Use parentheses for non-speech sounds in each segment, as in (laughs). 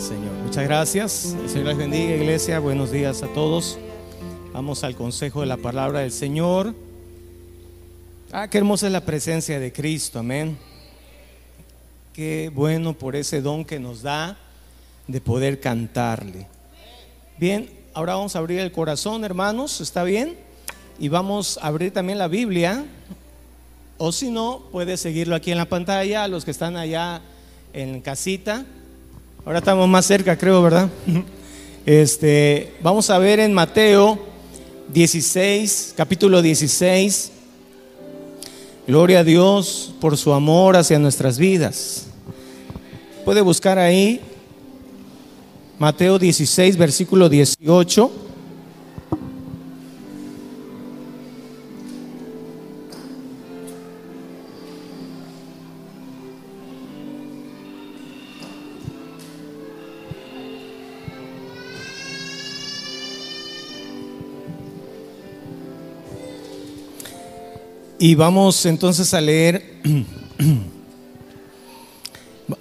Señor. Muchas gracias. El Señor les bendiga, iglesia. Buenos días a todos. Vamos al consejo de la palabra del Señor. Ah, qué hermosa es la presencia de Cristo. Amén. Qué bueno por ese don que nos da de poder cantarle. Bien, ahora vamos a abrir el corazón, hermanos. ¿Está bien? Y vamos a abrir también la Biblia. O si no, puede seguirlo aquí en la pantalla. Los que están allá en casita. Ahora estamos más cerca, creo, ¿verdad? (laughs) Este, vamos a ver en Mateo 16, capítulo 16. Gloria a Dios por su amor hacia nuestras vidas. Puede buscar ahí Mateo 16, versículo 18. Y vamos entonces a leer (clears throat)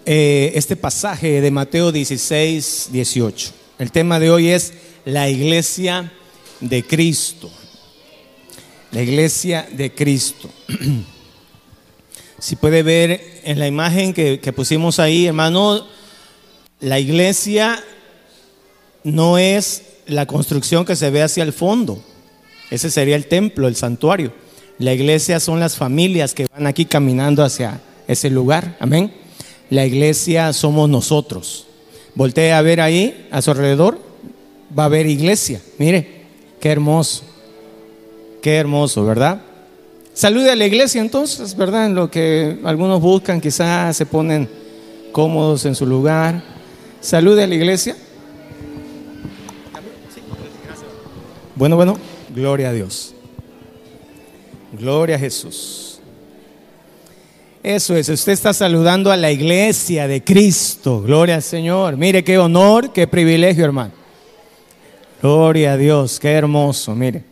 eh, este pasaje de Mateo 16, 18. El tema de hoy es la iglesia de Cristo. La iglesia de Cristo. (clears throat) Si puede ver en la imagen que, que pusimos ahí, hermano, la iglesia no es la construcción que se ve hacia el fondo. Ese sería el templo, el santuario. La iglesia son las familias que van aquí caminando hacia ese lugar. Amén. La iglesia somos nosotros. Voltee a ver ahí, a su alrededor, va a haber iglesia. Mire, qué hermoso. Qué hermoso, ¿verdad? Salude a la iglesia entonces, ¿verdad? En lo que algunos buscan, quizás se ponen cómodos en su lugar. Salude a la iglesia. Bueno, bueno, gloria a Dios. Gloria a Jesús. Eso es, usted está saludando a la iglesia de Cristo. Gloria al Señor. Mire qué honor, qué privilegio, hermano. Gloria a Dios, qué hermoso, mire.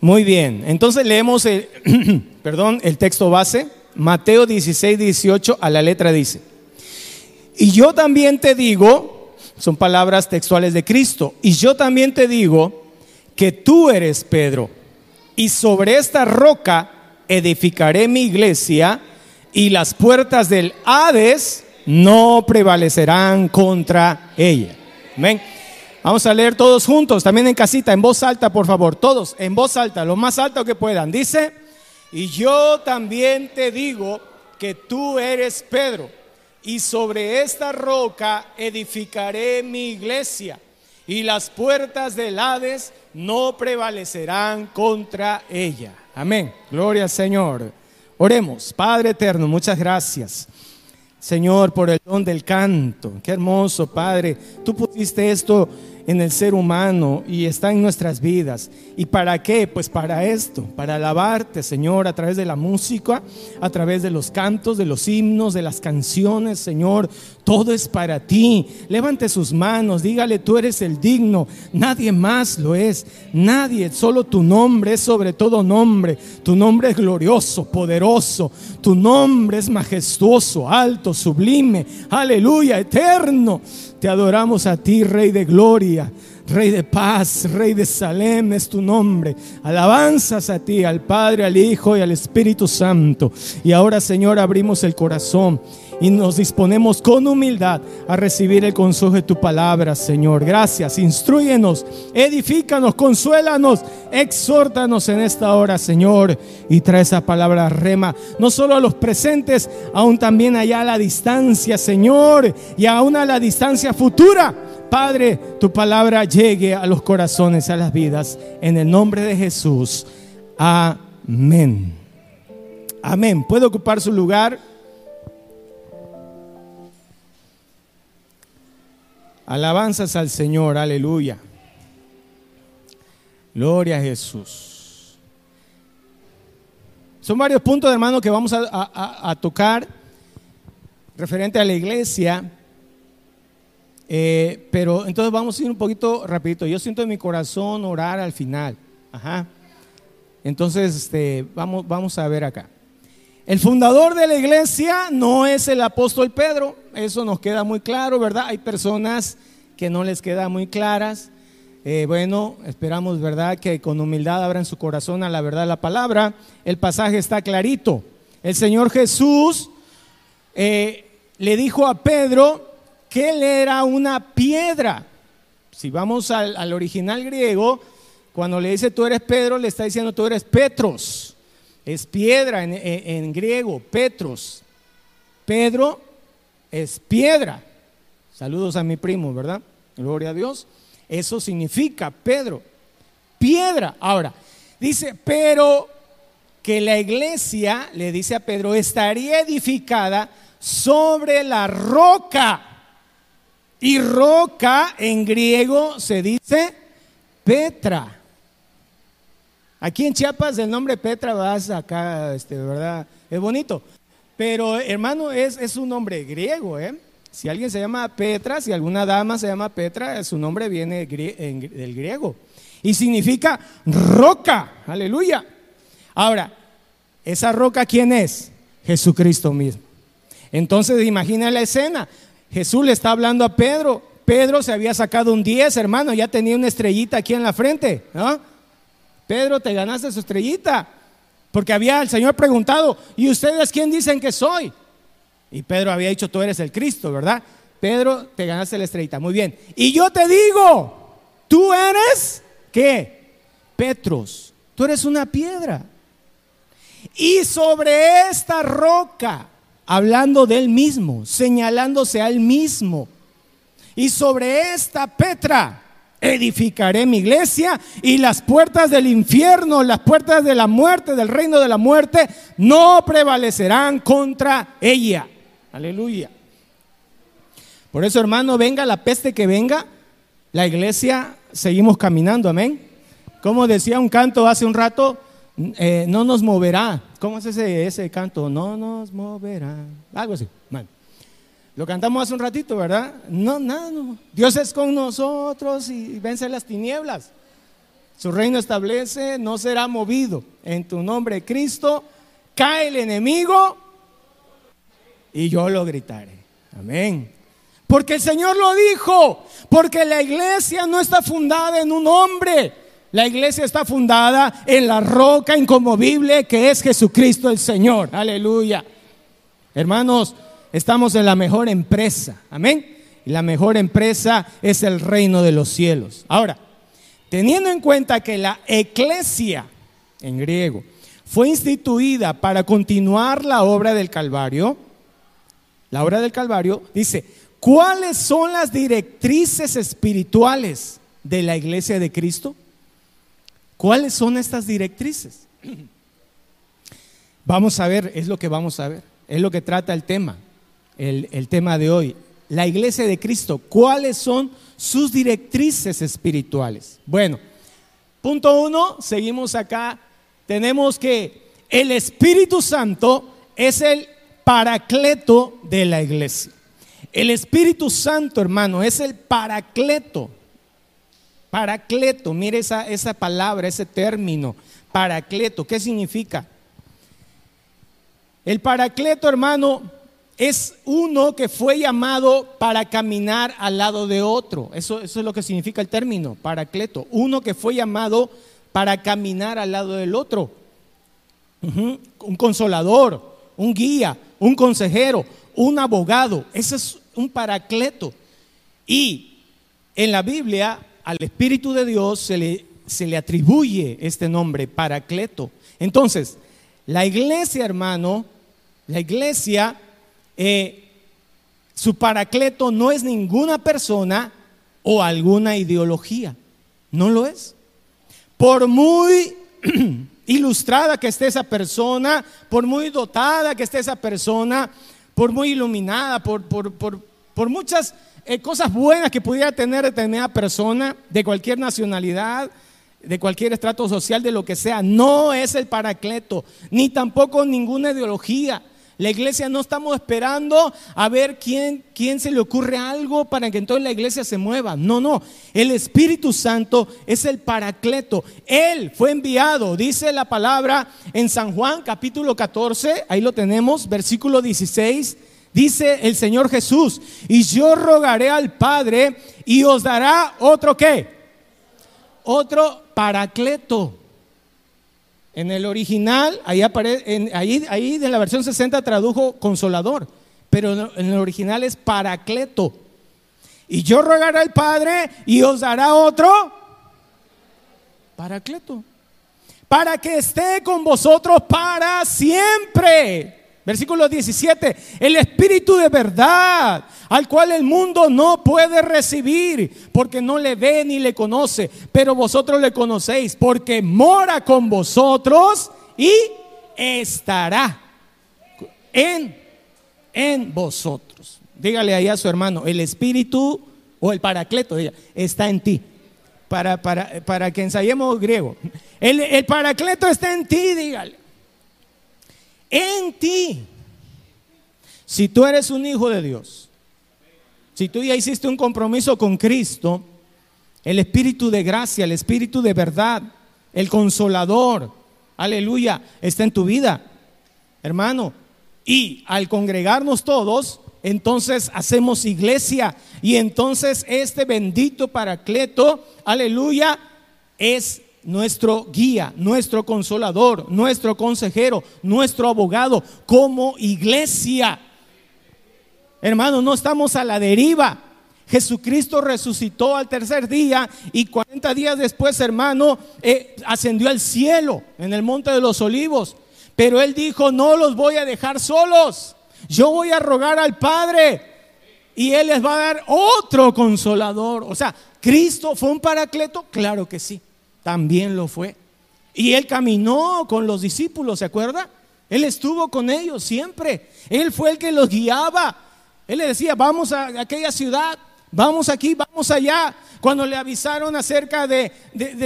Muy bien, entonces leemos el, (clears throat) perdón, el texto base, Mateo 16, 18, a la letra dice, y yo también te digo, son palabras textuales de Cristo, y yo también te digo que tú eres Pedro, y sobre esta roca edificaré mi iglesia, y las puertas del Hades no prevalecerán contra ella. Amén. Vamos a leer todos juntos, también en casita, en voz alta, por favor, todos, en voz alta, lo más alto que puedan. Dice, y yo también te digo que tú eres Pedro, y sobre esta roca edificaré mi iglesia, y las puertas del Hades no prevalecerán contra ella. Amén. Gloria al Señor. Oremos, Padre eterno, muchas gracias. Señor, por el don del canto. Qué hermoso, Padre. Tú pusiste esto en el ser humano y está en nuestras vidas. ¿Y para qué? Pues para esto, para alabarte, Señor, a través de la música, a través de los cantos, de los himnos, de las canciones, Señor. Todo es para ti. Levante sus manos, dígale, tú eres el digno. Nadie más lo es. Nadie, solo tu nombre es sobre todo nombre. Tu nombre es glorioso, poderoso. Tu nombre es majestuoso, alto, sublime. Aleluya, eterno. Te adoramos a ti, Rey de Gloria, Rey de paz, Rey de Salem es tu nombre. Alabanzas a ti, al Padre, al Hijo y al Espíritu Santo. Y ahora, Señor, abrimos el corazón y nos disponemos con humildad a recibir el consejo de tu palabra, Señor. Gracias, instruyenos, edifícanos, consuélanos, exhórtanos en esta hora, Señor, y trae esa palabra rema, no solo a los presentes, aún también allá a la distancia, Señor, y aún a la distancia futura. Padre, tu palabra llegue a los corazones, a las vidas, en el nombre de Jesús. Amén. Amén. ¿Puede ocupar su lugar? Alabanzas al Señor, aleluya. Gloria a Jesús. Son varios puntos, hermano, que vamos a, tocar referente a la iglesia. Eh, pero entonces vamos a ir un poquito rapidito. Yo siento en mi corazón orar al final. Ajá. Entonces, este, vamos, vamos a ver acá. El fundador de la iglesia no es el apóstol Pedro, eso nos queda muy claro, ¿verdad? Hay personas que no les queda muy claras. Eh, bueno, esperamos, ¿verdad?, que con humildad abran su corazón a la verdad la palabra. El pasaje está clarito. El Señor Jesús eh, le dijo a Pedro que él era una piedra. Si vamos al, al original griego, cuando le dice tú eres Pedro, le está diciendo tú eres Petros. Es piedra en, griego, Petros. Pedro es piedra. Saludos a mi primo, ¿verdad? Gloria a Dios. Eso significa Pedro. Piedra. Ahora, dice, pero que la iglesia, le dice a Pedro, estaría edificada sobre la roca. Y roca en griego se dice Petra. Aquí en Chiapas el nombre Petra vas acá, este, ¿verdad? Es bonito. Pero hermano, es, es un nombre griego, ¿eh? Si alguien se llama Petra, si alguna dama se llama Petra, su nombre viene del griego. Y significa roca, aleluya. Ahora, ¿esa roca quién es? Jesucristo mismo. Entonces imagina la escena. Jesús le está hablando a Pedro. Pedro se había sacado un 10, hermano, ya tenía una estrellita aquí en la frente, ¿no? Pedro, te ganaste su estrellita. Porque había el Señor preguntado, ¿y ustedes quién dicen que soy? Y Pedro había dicho, tú eres el Cristo, ¿verdad? Pedro, te ganaste la estrellita. Muy bien. Y yo te digo, tú eres, ¿qué? Petros. Tú eres una piedra. Y sobre esta roca, hablando de él mismo, señalándose a él mismo, y sobre esta Petra, edificaré mi iglesia y las puertas del infierno, las puertas de la muerte, del reino de la muerte, no prevalecerán contra ella. Aleluya. Por eso, hermano, venga la peste que venga, la iglesia seguimos caminando, amén. Como decía un canto hace un rato, eh, no nos moverá. ¿Cómo es ese, ese canto? No nos moverá. Algo así. Lo cantamos hace un ratito, ¿verdad? No, nada, no. Dios es con nosotros y vence las tinieblas. Su reino establece, no será movido. En tu nombre, Cristo, cae el enemigo y yo lo gritaré. Amén. Porque el Señor lo dijo, porque la iglesia no está fundada en un hombre. La iglesia está fundada en la roca inconmovible que es Jesucristo el Señor. Aleluya. Hermanos, Estamos en la mejor empresa. Amén. Y la mejor empresa es el reino de los cielos. Ahora, teniendo en cuenta que la eclesia, en griego, fue instituida para continuar la obra del Calvario, la obra del Calvario dice, ¿cuáles son las directrices espirituales de la iglesia de Cristo? ¿Cuáles son estas directrices? (clears throat) Vamos a ver, es lo que vamos a ver, es lo que trata el tema el, tema de hoy. La iglesia de Cristo, ¿cuáles son sus directrices espirituales? Bueno, punto uno, seguimos acá. Tenemos que el Espíritu Santo es el paracleto de la iglesia. El Espíritu Santo, hermano, es el paracleto. Paracleto, mire esa, esa palabra, ese término, paracleto, ¿qué significa? El paracleto, hermano, es uno que fue llamado para caminar al lado de otro. Eso, es lo que significa el término, paracleto. Uno que fue llamado para caminar al lado del otro. Un consolador, un guía, un consejero, un abogado. Ese es un paracleto. Y en la Biblia al Espíritu de Dios se le, se le atribuye este nombre, paracleto. Entonces, la iglesia, hermano, la iglesia eh, su paracleto no es ninguna persona o alguna ideología. No lo es. Por muy (clears throat) ilustrada que esté esa persona, por muy dotada que esté esa persona, por muy iluminada, por, por, muchas eh, cosas buenas que pudiera tener determinada persona de cualquier nacionalidad, de cualquier estrato social, de lo que sea, no es el paracleto, ni tampoco ninguna ideología La iglesia no estamos esperando a ver quién, quién se le ocurre algo para que entonces la iglesia se mueva. No, no. El Espíritu Santo es el paracleto. Él fue enviado, dice la palabra en San Juan capítulo 14, ahí lo tenemos, versículo 16. Dice el Señor Jesús, y yo rogaré al Padre y os dará otro qué? Otro paracleto. En el original, ahí, aparece, ahí, ahí de la versión 60 tradujo consolador, pero en el original es paracleto. Y yo rogaré al Padre y os dará otro paracleto, para que esté con vosotros para siempre. Versículo 17, el Espíritu de verdad, al cual el mundo no puede recibir, porque no le ve ni le conoce, pero vosotros le conocéis, porque mora con vosotros y estará en, en vosotros. Dígale ahí a su hermano, el Espíritu o el Paracleto, está en ti. Para, para, para que ensayemos griego. El, el Paracleto está en ti, dígale en ti. Si tú eres un hijo de Dios, si tú ya hiciste un compromiso con Cristo, el Espíritu de gracia, el Espíritu de verdad, el consolador, aleluya, está en tu vida, hermano. Y al congregarnos todos, entonces hacemos iglesia y entonces este bendito paracleto, aleluya, es nuestro guía, nuestro consolador, nuestro consejero, nuestro abogado como iglesia. Hermano, no estamos a la deriva. Jesucristo resucitó al tercer día y 40 días después, hermano, eh, ascendió al cielo en el monte de los olivos. Pero él dijo, no los voy a dejar solos. Yo voy a rogar al Padre y él les va a dar otro consolador. O sea, ¿Cristo fue un paracleto? Claro que sí también lo fue. Y él caminó con los discípulos, ¿se acuerda? Él estuvo con ellos siempre. Él fue el que los guiaba. Él le decía, vamos a aquella ciudad, vamos aquí, vamos allá. Cuando le avisaron acerca de,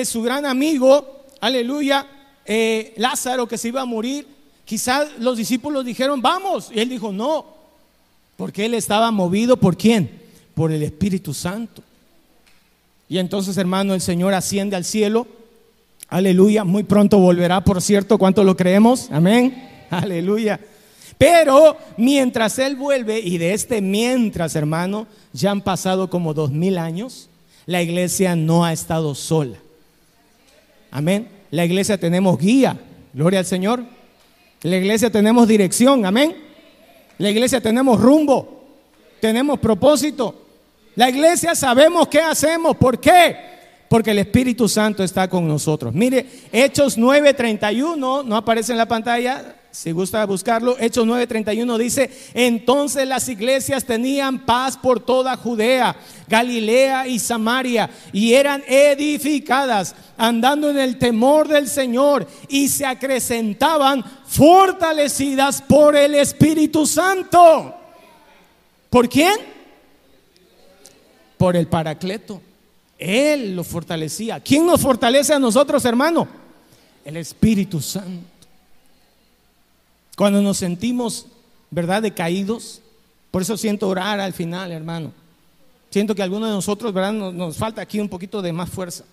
su gran amigo, aleluya, eh, Lázaro que se iba a morir, quizás los discípulos dijeron, vamos. Y él dijo, no, porque él estaba movido por quién? Por el Espíritu Santo. Y entonces, hermano, el Señor asciende al cielo. Aleluya. Muy pronto volverá, por cierto. ¿Cuánto lo creemos? Amén. (laughs) Aleluya. Pero mientras Él vuelve, y de este mientras, hermano, ya han pasado como dos mil años, la iglesia no ha estado sola. Amén. La iglesia tenemos guía. Gloria al Señor. La iglesia tenemos dirección. Amén. La iglesia tenemos rumbo. Tenemos propósito. La iglesia sabemos qué hacemos. ¿Por qué? Porque el Espíritu Santo está con nosotros. Mire, Hechos 9:31, no aparece en la pantalla, si gusta buscarlo, Hechos 9:31 dice, entonces las iglesias tenían paz por toda Judea, Galilea y Samaria, y eran edificadas, andando en el temor del Señor, y se acrecentaban fortalecidas por el Espíritu Santo. ¿Por quién? Por el Paracleto. Él lo fortalecía. ¿Quién nos fortalece a nosotros, hermano? El Espíritu Santo. Cuando nos sentimos, ¿verdad?, decaídos. Por eso siento orar al final, hermano. Siento que algunos de nosotros, ¿verdad?, nos, falta aquí un poquito de más fuerza.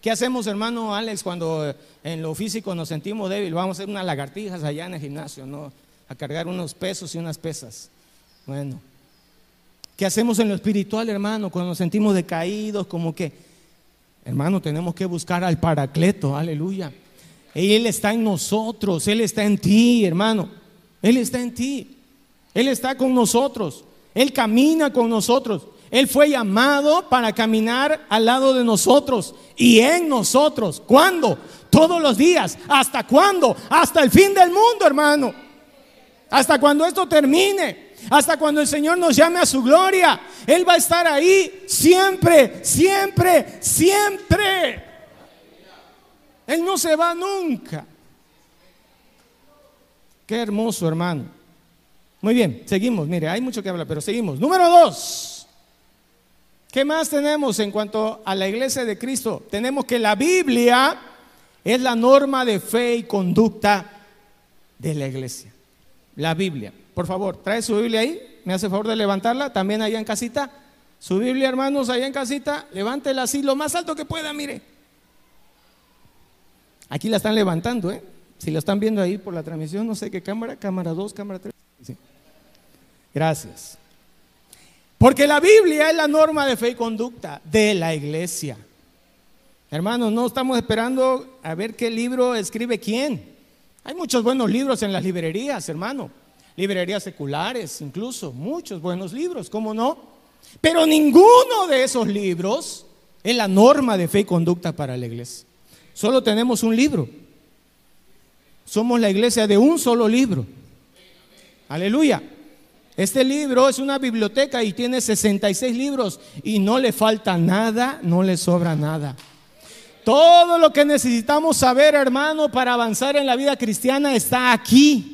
¿Qué hacemos, hermano Alex, cuando eh, en lo físico nos sentimos débiles? Vamos a hacer unas lagartijas allá en el gimnasio, ¿no? A cargar unos pesos y unas pesas. Bueno, ¿Qué hacemos en lo espiritual, hermano? Cuando nos sentimos decaídos, como que, hermano, tenemos que buscar al Paracleto, aleluya. Él está en nosotros, Él está en ti, hermano. Él está en ti. Él está con nosotros. Él camina con nosotros. Él fue llamado para caminar al lado de nosotros y en nosotros. ¿Cuándo? Todos los días. ¿Hasta cuándo? Hasta el fin del mundo, hermano. Hasta cuando esto termine hasta cuando el Señor nos llame a su gloria. Él va a estar ahí siempre, siempre, siempre. Él no se va nunca. Qué hermoso, hermano. Muy bien, seguimos. Mire, hay mucho que hablar, pero seguimos. Número dos. ¿Qué más tenemos en cuanto a la iglesia de Cristo? Tenemos que la Biblia es la norma de fe y conducta de la iglesia. La Biblia. Por favor, trae su Biblia ahí, me hace favor de levantarla, también allá en casita. Su Biblia, hermanos, allá en casita, levántela así, lo más alto que pueda, mire. Aquí la están levantando, ¿eh? Si la están viendo ahí por la transmisión, no sé qué cámara, cámara 2, cámara 3. Gracias. Porque la Biblia es la norma de fe y conducta de la iglesia. Hermanos, no estamos esperando a ver qué libro escribe quién. Hay muchos buenos libros en las librerías, hermano. Librerías seculares, incluso. Muchos buenos libros, ¿cómo no? Pero ninguno de esos libros es la norma de fe y conducta para la iglesia. Solo tenemos un libro. Somos la iglesia de un solo libro. Aleluya. Este libro es una biblioteca y tiene 66 libros y no le falta nada, no le sobra nada. Todo lo que necesitamos saber, hermano, para avanzar en la vida cristiana está aquí.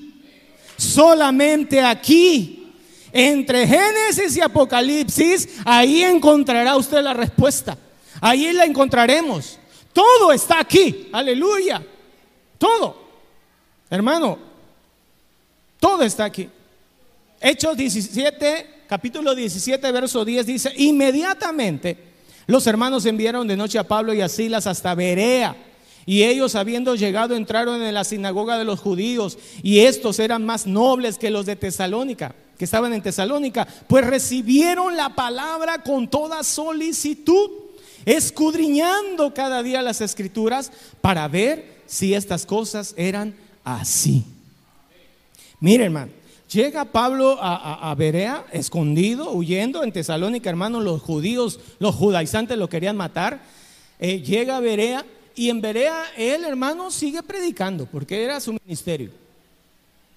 Solamente aquí. Entre Génesis y Apocalipsis, ahí encontrará usted la respuesta. Ahí la encontraremos. Todo está aquí. Aleluya. Todo. Hermano, todo está aquí. Hechos 17, capítulo 17, verso 10 dice, inmediatamente los hermanos enviaron de noche a Pablo y a Silas hasta Berea. Y ellos habiendo llegado entraron en la sinagoga de los judíos y estos eran más nobles que los de Tesalónica, que estaban en Tesalónica, pues recibieron la palabra con toda solicitud, escudriñando cada día las escrituras para ver si estas cosas eran así. Miren, hermano, Llega Pablo a, Berea, escondido, huyendo en Tesalónica, hermanos, los judíos, los judaizantes lo querían matar. Eh, llega a Berea y en Berea él, hermano, sigue predicando, porque era su ministerio.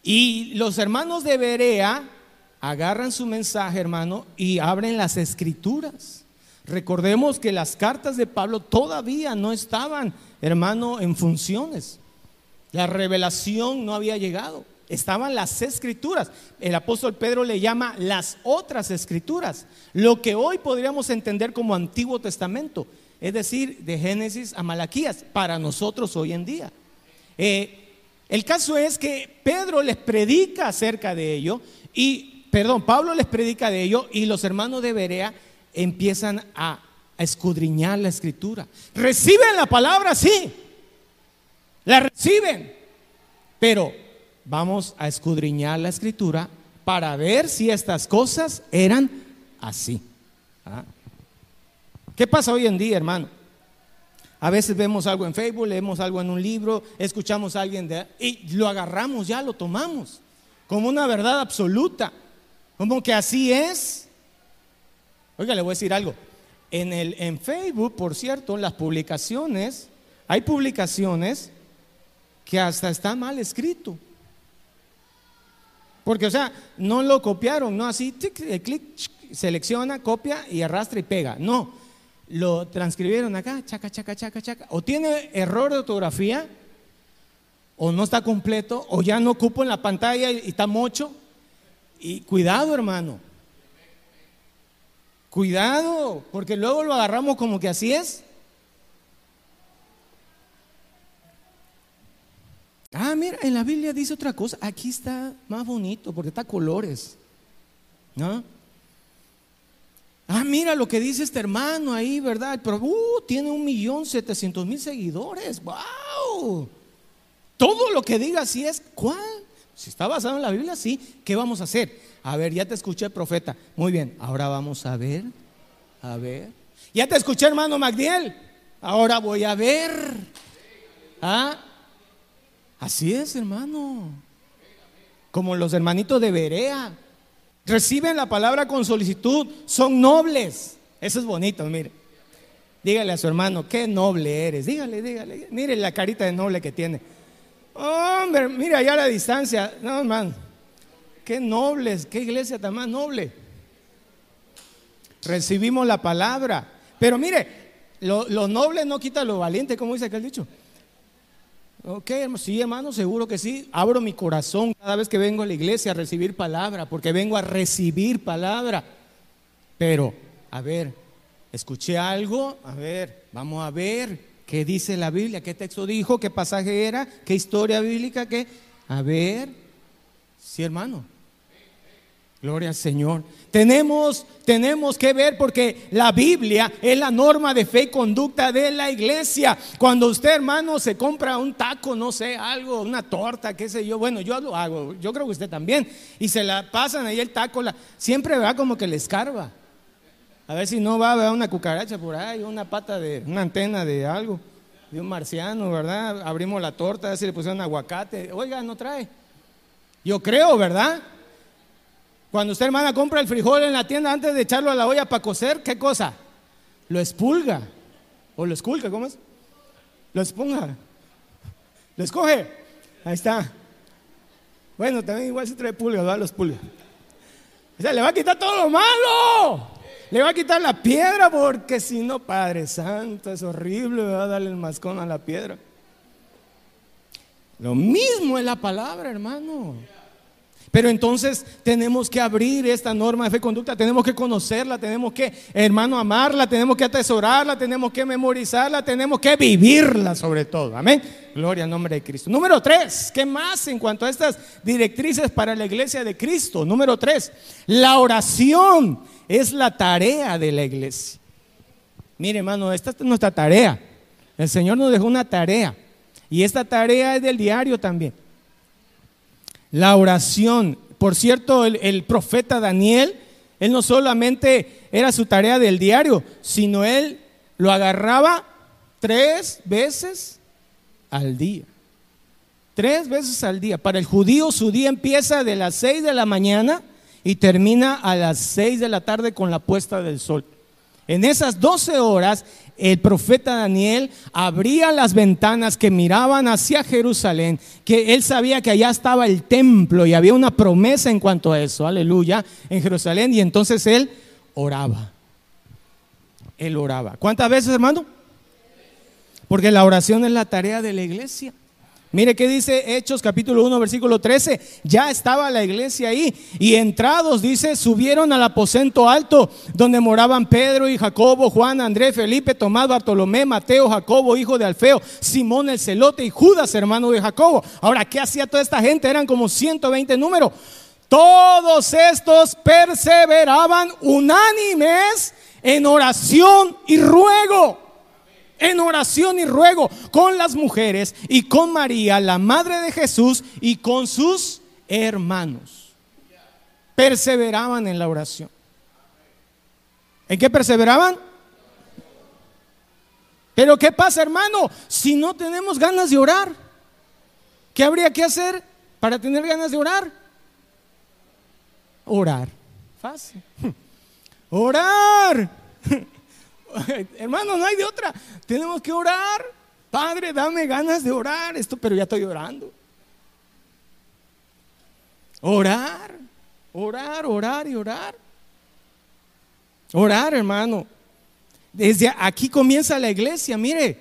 Y los hermanos de Berea agarran su mensaje, hermano, y abren las escrituras. Recordemos que las cartas de Pablo todavía no estaban, hermano, en funciones. La revelación no había llegado estaban las escrituras. El apóstol Pedro le llama las otras escrituras, lo que hoy podríamos entender como Antiguo Testamento, es decir, de Génesis a Malaquías, para nosotros hoy en día. Eh, el caso es que Pedro les predica acerca de ello y, perdón, Pablo les predica de ello y los hermanos de Berea empiezan a, escudriñar la escritura. Reciben la palabra, sí, la reciben, pero vamos a escudriñar la escritura para ver si estas cosas eran así. ¿Ah? ¿Qué pasa hoy en día, hermano? A veces vemos algo en Facebook, leemos algo en un libro, escuchamos a alguien de, y lo agarramos, ya lo tomamos como una verdad absoluta, como que así es. Oiga, le voy a decir algo. En, el, en Facebook, por cierto, las publicaciones, hay publicaciones que hasta está mal escrito. Porque, o sea, no lo copiaron, no así, eh, clic, selecciona, copia y arrastra y pega. No, lo transcribieron acá, chaca, chaca, chaca, chaca. O tiene error de ortografía, o no está completo, o ya no cupo en la pantalla y está mocho. Y cuidado, hermano. Cuidado, porque luego lo agarramos como que así es. Ah, mira, en la Biblia dice otra cosa. Aquí está más bonito porque está colores. ¿No? Ah, mira lo que dice este hermano ahí, ¿verdad? Pero uh, tiene un millón setecientos mil seguidores. ¡Wow! Todo lo que diga así es. ¿Cuál? Si está basado en la Biblia, sí. ¿Qué vamos a hacer? A ver, ya te escuché, profeta. Muy bien, ahora vamos a ver. A ver. Ya te escuché, hermano Magdiel. Ahora voy a ver. ¿Ah? Así es, hermano. Como los hermanitos de Berea. Reciben la palabra con solicitud. Son nobles. Eso es bonito, mire. Dígale a su hermano, qué noble eres. Dígale, dígale. Mire la carita de noble que tiene. Hombre, mira allá a la distancia. No, hermano. Qué nobles, qué iglesia tan más noble. Recibimos la palabra. Pero mire, lo, noble no quita lo valiente, como dice aquel dicho. Ok, sí, hermano, seguro que sí. Abro mi corazón cada vez que vengo a la iglesia a recibir palabra, porque vengo a recibir palabra. Pero, a ver, escuché algo, a ver, vamos a ver qué dice la Biblia, qué texto dijo, qué pasaje era, qué historia bíblica, qué. A ver, sí, hermano. Gloria al Señor. Tenemos, tenemos que ver porque la Biblia es la norma de fe y conducta de la iglesia. Cuando usted, hermano, se compra un taco, no sé, algo, una torta, qué sé yo, bueno, yo lo hago, yo creo que usted también, y se la pasan ahí el taco, la, siempre va como que le escarba. A ver si no va a ver una cucaracha por ahí, una pata de, una antena de algo, de un marciano, ¿verdad? Abrimos la torta, a ver si le pusieron aguacate. Oiga, no trae. Yo creo, ¿verdad? Cuando usted, hermana, compra el frijol en la tienda antes de echarlo a la olla para cocer, ¿qué cosa? Lo expulga. O lo esculca, ¿cómo es? Lo expunga. Lo escoge. Ahí está. Bueno, también igual se trae pulgas, ¿verdad? Los pulga. O sea, le va a quitar todo lo malo. Le va a quitar la piedra porque si no, Padre Santo, es horrible, va a darle el mascón a la piedra. Lo mismo es la palabra, hermano. Pero entonces tenemos que abrir esta norma de fe y conducta, tenemos que conocerla, tenemos que, hermano, amarla, tenemos que atesorarla, tenemos que memorizarla, tenemos que vivirla sobre todo. Amén. Gloria al nombre de Cristo. Número tres, ¿qué más en cuanto a estas directrices para la iglesia de Cristo? Número tres, la oración es la tarea de la iglesia. Mire, hermano, esta es nuestra tarea. El Señor nos dejó una tarea. Y esta tarea es del diario también. La oración. Por cierto, el, profeta Daniel, él no solamente era su tarea del diario, sino él lo agarraba tres veces al día. Tres veces al día. Para el judío su día empieza de las seis de la mañana y termina a las seis de la tarde con la puesta del sol. En esas doce horas el profeta Daniel abría las ventanas que miraban hacia Jerusalén, que él sabía que allá estaba el templo y había una promesa en cuanto a eso, aleluya, en Jerusalén, y entonces él oraba. Él oraba. ¿Cuántas veces, hermano? Porque la oración es la tarea de la iglesia. Mire qué dice Hechos capítulo 1 versículo 13. Ya estaba la iglesia ahí y entrados, dice, subieron al aposento alto donde moraban Pedro y Jacobo, Juan, Andrés, Felipe, Tomás, Bartolomé, Mateo, Jacobo, hijo de Alfeo, Simón el celote y Judas, hermano de Jacobo. Ahora, ¿qué hacía toda esta gente? Eran como 120 números. Todos estos perseveraban unánimes en oración y ruego en oración y ruego con las mujeres y con María, la madre de Jesús, y con sus hermanos. Perseveraban en la oración. ¿En qué perseveraban? Pero ¿qué pasa, hermano? Si no tenemos ganas de orar, ¿qué habría que hacer para tener ganas de orar? Orar. Fácil. (laughs) Orar. (laughs) (laughs) Hermano, no hay de otra. Tenemos que orar. Padre, dame ganas de orar. Esto, pero ya estoy orando. Orar, orar, orar y orar. Orar, hermano. Desde aquí comienza la iglesia, mire,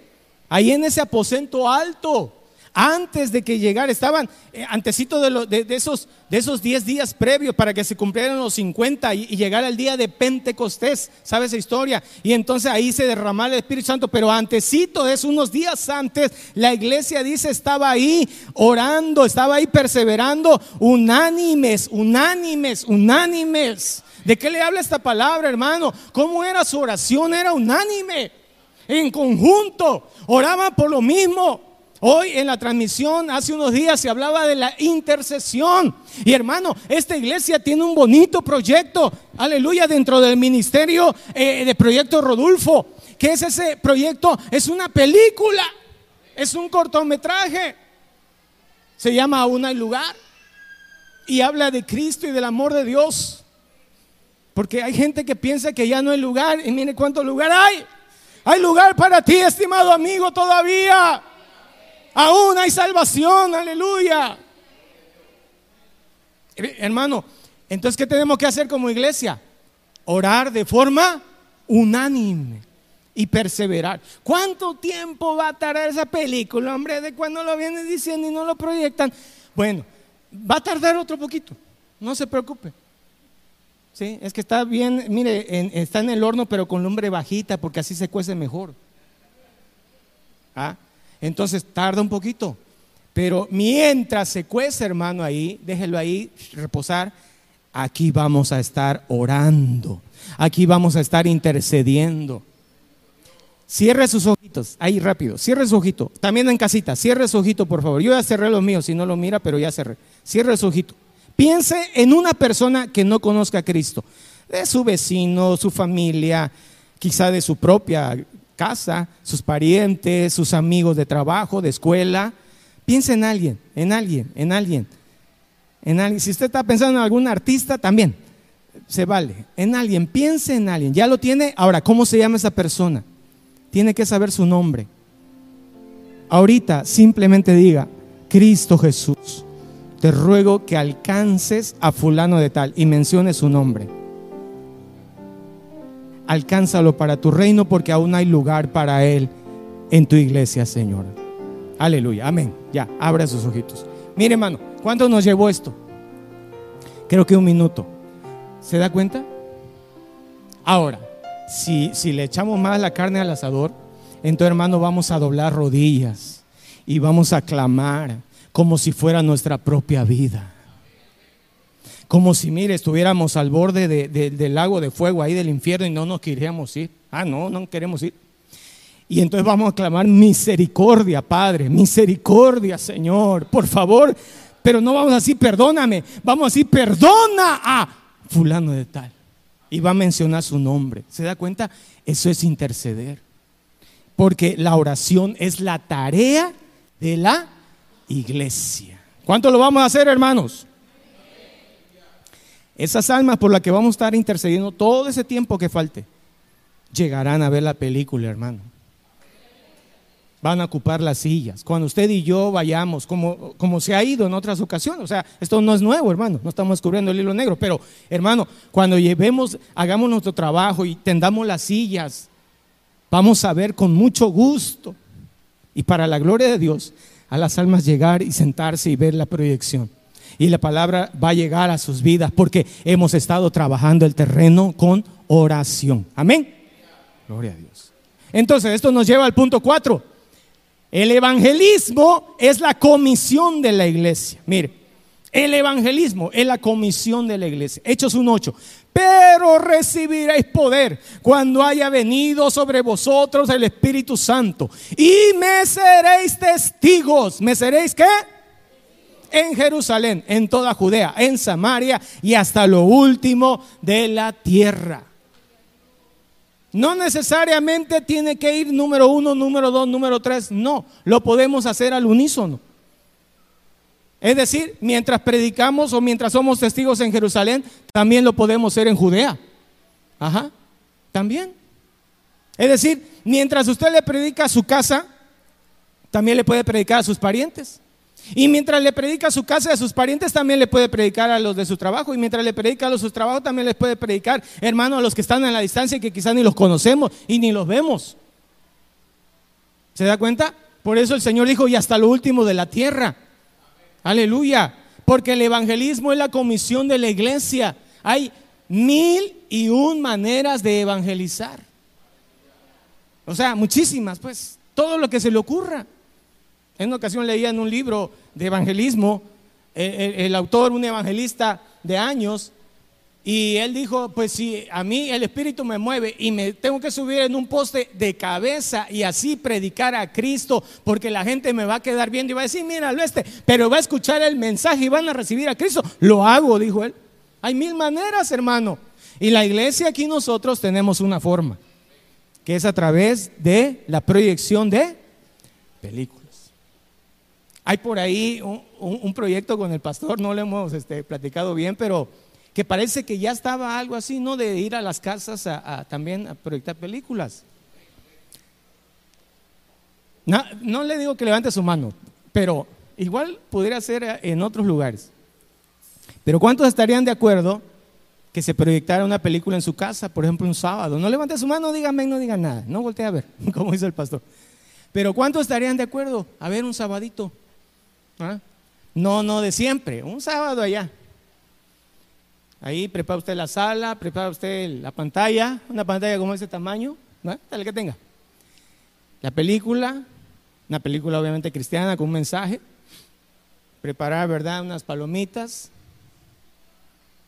ahí en ese aposento alto antes de que llegara, estaban eh, antecito de, esos, de esos 10 días previos para que se cumplieran los 50 y, llegara el día de Pentecostés, ¿sabe esa historia? Y entonces ahí se derramaba el Espíritu Santo, pero antecito de eso, unos días antes, la iglesia dice, estaba ahí orando, estaba ahí perseverando, unánimes, unánimes, unánimes. ¿De qué le habla esta palabra, hermano? ¿Cómo era su oración? Era unánime, en conjunto, oraban por lo mismo. Hoy en la transmisión, hace unos días, se hablaba de la intercesión. Y hermano, esta iglesia tiene un bonito proyecto, aleluya, dentro del ministerio eh, de Proyecto Rodulfo. ¿Qué es ese proyecto? Es una película, es un cortometraje. Se llama Aún hay lugar. Y habla de Cristo y del amor de Dios. Porque hay gente que piensa que ya no hay lugar. Y mire cuánto lugar hay. Hay lugar para ti, estimado amigo, todavía. Aún hay salvación, aleluya. Hermano, entonces, ¿qué tenemos que hacer como iglesia? Orar de forma unánime y perseverar. ¿Cuánto tiempo va a tardar esa película, hombre? De cuando lo vienen diciendo y no lo proyectan. Bueno, va a tardar otro poquito, no se preocupe. Sí, es que está bien, mire, está en el horno, pero con lumbre bajita, porque así se cuece mejor. ¿Ah? Entonces tarda un poquito. Pero mientras se cuece, hermano, ahí, déjelo ahí reposar. aquí vamos a estar orando, aquí vamos a estar intercediendo. Cierre sus ojitos, ahí rápido, cierre su ojito. También en casita, cierre su ojito, por favor. Yo ya cerré los míos, si no lo mira, pero ya cerré. Cierre su ojito. Piense en una persona que no conozca a Cristo, de su vecino, su familia, quizá de su propia casa, sus parientes, sus amigos de trabajo, de escuela. Piense en alguien, en alguien, en alguien. En alguien. Si usted está pensando en algún artista, también se vale. En alguien, piense en alguien. Ya lo tiene. Ahora, ¿cómo se llama esa persona? Tiene que saber su nombre. Ahorita simplemente diga, Cristo Jesús, te ruego que alcances a fulano de tal y mencione su nombre. Alcánzalo para tu reino porque aún hay lugar para él en tu iglesia, Señor. Aleluya, amén. Ya, abra sus ojitos. Mire, hermano, ¿cuánto nos llevó esto? Creo que un minuto. ¿Se da cuenta? Ahora, si, si le echamos más la carne al asador, entonces, hermano, vamos a doblar rodillas y vamos a clamar como si fuera nuestra propia vida. Como si, mire, estuviéramos al borde del lago de fuego ahí del infierno y no nos queríamos ir. Ah, no, no queremos ir. Y entonces vamos a clamar misericordia, Padre, misericordia, Señor, por favor. Pero no vamos a decir perdóname, vamos a decir perdona a fulano de tal. Y va a mencionar su nombre. ¿Se da cuenta? Eso es interceder. Porque la oración es la tarea de la iglesia. ¿Cuánto lo vamos a hacer, hermanos? Esas almas por las que vamos a estar intercediendo todo ese tiempo que falte, llegarán a ver la película, hermano van a ocupar las sillas. Cuando usted y yo vayamos, como, como se ha ido en otras ocasiones, o sea, esto no es nuevo, hermano, no estamos descubriendo el hilo negro, pero hermano, cuando llevemos, hagamos nuestro trabajo y tendamos las sillas, vamos a ver con mucho gusto y para la gloria de Dios a las almas llegar y sentarse y ver la proyección. Y la palabra va a llegar a sus vidas porque hemos estado trabajando el terreno con oración. Amén. Gloria a Dios. Entonces, esto nos lleva al punto 4 el evangelismo es la comisión de la iglesia. Mire, el evangelismo es la comisión de la iglesia. Hechos 1.8. Pero recibiréis poder cuando haya venido sobre vosotros el Espíritu Santo. Y me seréis testigos. ¿Me seréis qué? En Jerusalén, en toda Judea, en Samaria y hasta lo último de la tierra. No necesariamente tiene que ir número uno, número dos, número tres. No, lo podemos hacer al unísono. Es decir, mientras predicamos o mientras somos testigos en Jerusalén, también lo podemos hacer en Judea. Ajá, también. Es decir, mientras usted le predica a su casa, también le puede predicar a sus parientes. Y mientras le predica a su casa y a sus parientes, también le puede predicar a los de su trabajo. Y mientras le predica a los de su trabajo, también les puede predicar, hermano, a los que están en la distancia y que quizás ni los conocemos y ni los vemos. ¿Se da cuenta? Por eso el Señor dijo, y hasta lo último de la tierra. Aleluya. Porque el evangelismo es la comisión de la iglesia. Hay mil y un maneras de evangelizar. O sea, muchísimas, pues, todo lo que se le ocurra. En una ocasión leía en un libro de evangelismo, el, autor, un evangelista de años, y él dijo, pues si a mí el Espíritu me mueve y me tengo que subir en un poste de cabeza y así predicar a Cristo, porque la gente me va a quedar viendo y va a decir, míralo este, pero va a escuchar el mensaje y van a recibir a Cristo. Lo hago, dijo él. Hay mil maneras, hermano. Y la iglesia aquí nosotros tenemos una forma, que es a través de la proyección de películas. Hay por ahí un, proyecto con el pastor, no lo hemos este, platicado bien, pero que parece que ya estaba algo así, ¿no? De ir a las casas a, también a proyectar películas. No, le digo que levante su mano, pero igual pudiera ser en otros lugares. Pero ¿cuántos estarían de acuerdo que se proyectara una película en su casa, por ejemplo, un sábado? No levante su mano, dígame, no diga nada, no voltee a ver, (laughs) como dice el pastor. Pero ¿cuántos estarían de acuerdo a ver un sabadito? ¿Ah? No, no de siempre, un sábado allá. Ahí prepara usted la sala, prepara usted la pantalla, una pantalla como ese tamaño, ¿no? tal que tenga. La película, una película obviamente cristiana con un mensaje. Preparar, ¿verdad? Unas palomitas.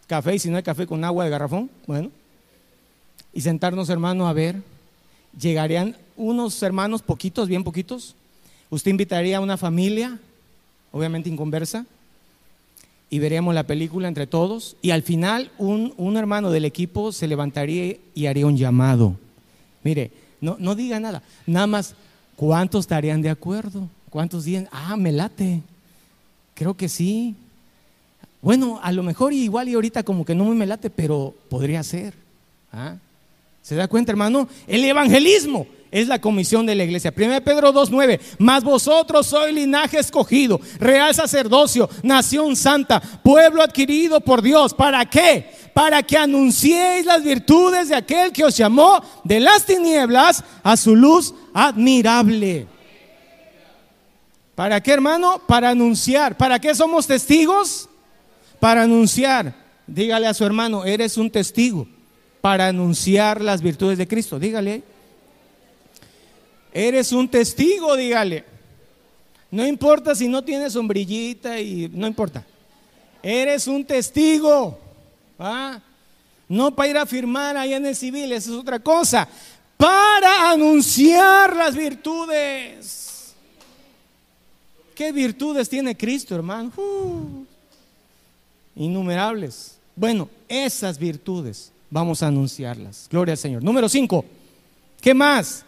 café y si no hay café con agua de garrafón, bueno, y sentarnos hermano a ver, llegarían unos hermanos poquitos, bien poquitos, usted invitaría a una familia, obviamente inconversa, y veríamos la película entre todos, y al final un, un hermano del equipo se levantaría y haría un llamado. Mire, no, no diga nada, nada más, ¿cuántos estarían de acuerdo? ¿Cuántos días? Ah, me late. Creo que sí. Bueno, a lo mejor igual y ahorita como que no me late, pero podría ser. ¿Ah? ¿Se da cuenta, hermano? El evangelismo es la comisión de la iglesia. 1 Pedro 2.9, mas vosotros sois linaje escogido, real sacerdocio, nación santa, pueblo adquirido por Dios. ¿Para qué? Para que anunciéis las virtudes de aquel que os llamó de las tinieblas a su luz admirable. ¿Para qué, hermano? Para anunciar. ¿Para qué somos testigos? Para anunciar. Dígale a su hermano, eres un testigo para anunciar las virtudes de Cristo. Dígale. Eres un testigo, dígale. No importa si no tienes sombrillita y no importa. Eres un testigo. ¿ah? No para ir a firmar allá en el civil, eso es otra cosa. Para anunciar las virtudes. ¿Qué virtudes tiene Cristo, hermano? Uh, innumerables. Bueno, esas virtudes vamos a anunciarlas. Gloria al Señor. Número cinco. ¿Qué más?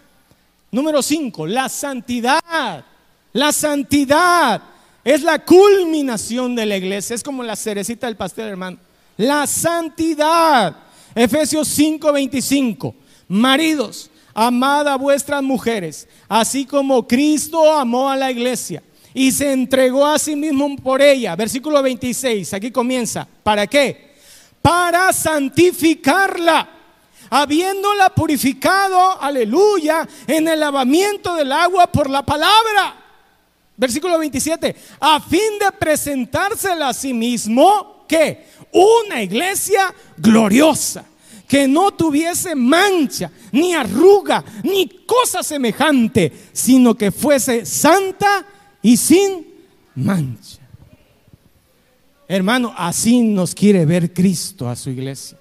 Número cinco, la santidad. La santidad es la culminación de la iglesia. Es como la cerecita del pastel, hermano. La santidad. Efesios 5:25. Maridos, amad a vuestras mujeres, así como Cristo amó a la iglesia y se entregó a sí mismo por ella. Versículo 26, aquí comienza. ¿Para qué? Para santificarla, habiéndola purificado, aleluya, en el lavamiento del agua por la palabra. Versículo 27, a fin de presentársela a sí mismo, que una iglesia gloriosa que no tuviese mancha, ni arruga, ni cosa semejante, sino que fuese santa y sin mancha. Hermano, así nos quiere ver Cristo a su iglesia.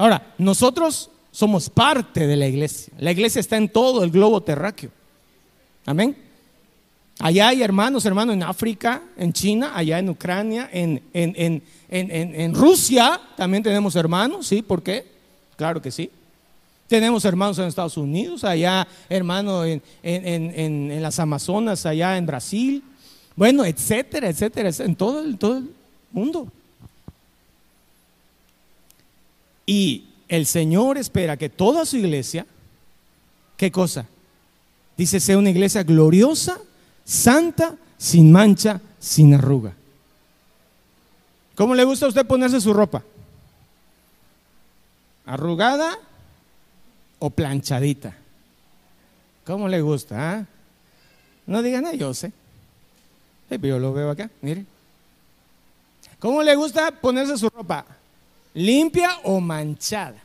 Ahora, nosotros somos parte de la iglesia. La iglesia está en todo el globo terráqueo. Amén. Allá hay hermanos, hermanos en África, en China, allá en Ucrania, en, en, en, Rusia también tenemos hermanos, ¿sí? ¿Por qué? Claro que sí. Tenemos hermanos en Estados Unidos, allá hermanos en, las Amazonas, allá en Brasil. Bueno, etcétera, etcétera, en todo el, todo el mundo. Y el Señor espera que toda su iglesia, ¿qué cosa? Dice, sea una iglesia gloriosa, santa, sin mancha, sin arruga. ¿Cómo le gusta a usted ponerse su ropa? ¿Arrugada o planchadita? ¿Cómo le gusta? Ah? No digan, nada, yo sé. yo lo veo acá, mire. ¿Cómo le gusta ponerse su ropa? ¿Limpia o manchada?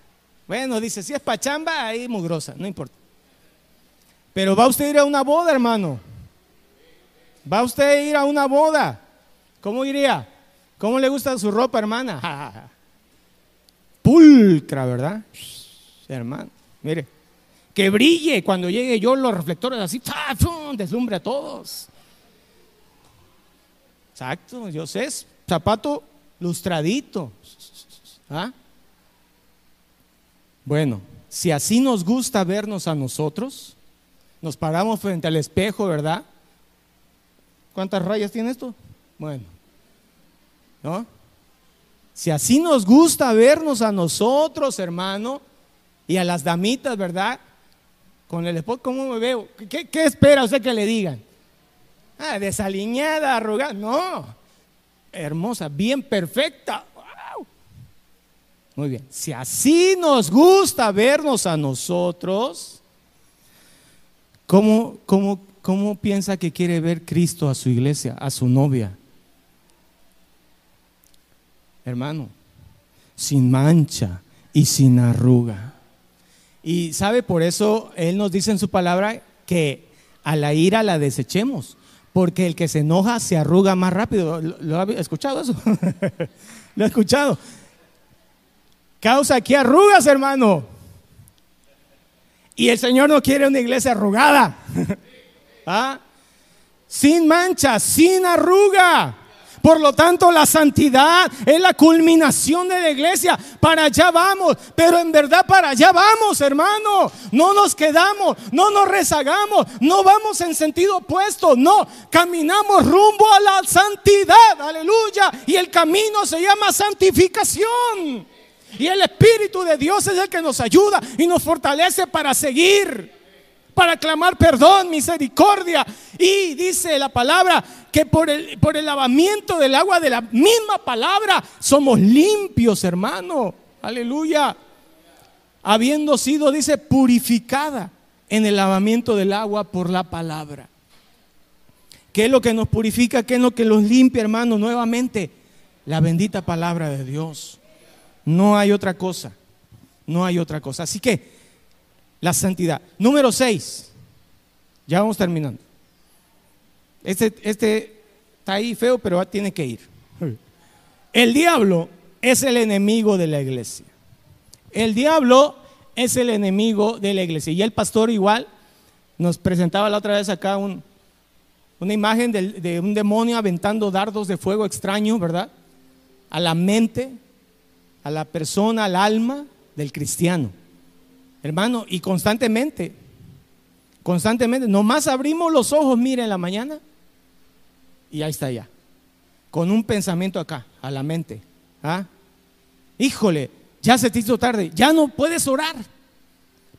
Bueno, dice, si es pachamba, ahí mugrosa, no importa. Pero va usted a ir a una boda, hermano. Va usted a ir a una boda. ¿Cómo iría? ¿Cómo le gusta su ropa, hermana? (laughs) Pulcra, ¿verdad? Hermano. Mire, que brille cuando llegue yo los reflectores así, deslumbre a todos. Exacto, yo sé, zapato lustradito. ¿Ah? Bueno, si así nos gusta vernos a nosotros, nos paramos frente al espejo, ¿verdad? ¿Cuántas rayas tiene esto? Bueno, ¿no? Si así nos gusta vernos a nosotros, hermano, y a las damitas, ¿verdad? Con el esposo, ¿cómo me veo? ¿Qué, espera usted que le digan? Ah, desaliñada, arrugada. No, hermosa, bien perfecta. Muy bien. Si así nos gusta vernos a nosotros, ¿cómo, cómo, cómo piensa que quiere ver Cristo a su iglesia, a su novia? Hermano, sin mancha y sin arruga. Y sabe, por eso Él nos dice en su palabra que a la ira la desechemos, porque el que se enoja se arruga más rápido. ¿Lo, ha escuchado eso? (laughs) ¿Lo ha escuchado? Causa aquí arrugas, hermano. Y el Señor no quiere una iglesia arrugada. (laughs) ¿Ah? Sin mancha, sin arruga. Por lo tanto, la santidad es la culminación de la iglesia. Para allá vamos, pero en verdad para allá vamos, hermano. No nos quedamos, no nos rezagamos, no vamos en sentido opuesto, no. Caminamos rumbo a la santidad, aleluya. Y el camino se llama santificación. Y el Espíritu de Dios es el que nos ayuda y nos fortalece para seguir para clamar perdón, misericordia. Y dice la palabra que por el, por el lavamiento del agua de la misma palabra somos limpios, hermano. Aleluya. Habiendo sido, dice, purificada en el lavamiento del agua por la palabra. ¿Qué es lo que nos purifica? ¿Qué es lo que nos limpia, hermano? Nuevamente, la bendita palabra de Dios. No hay otra cosa. No hay otra cosa. Así que la santidad. Número 6. Ya vamos terminando. Este, este está ahí feo, pero tiene que ir. El diablo es el enemigo de la iglesia. El diablo es el enemigo de la iglesia. Y el pastor igual nos presentaba la otra vez acá una imagen de, de un demonio aventando dardos de fuego extraño, ¿verdad? A la mente, a la persona, al alma del cristiano. Hermano, y constantemente, constantemente, nomás abrimos los ojos, mire, en la mañana, y ahí está ya, con un pensamiento acá, a la mente. ¿ah? Híjole, ya se te hizo tarde, ya no puedes orar.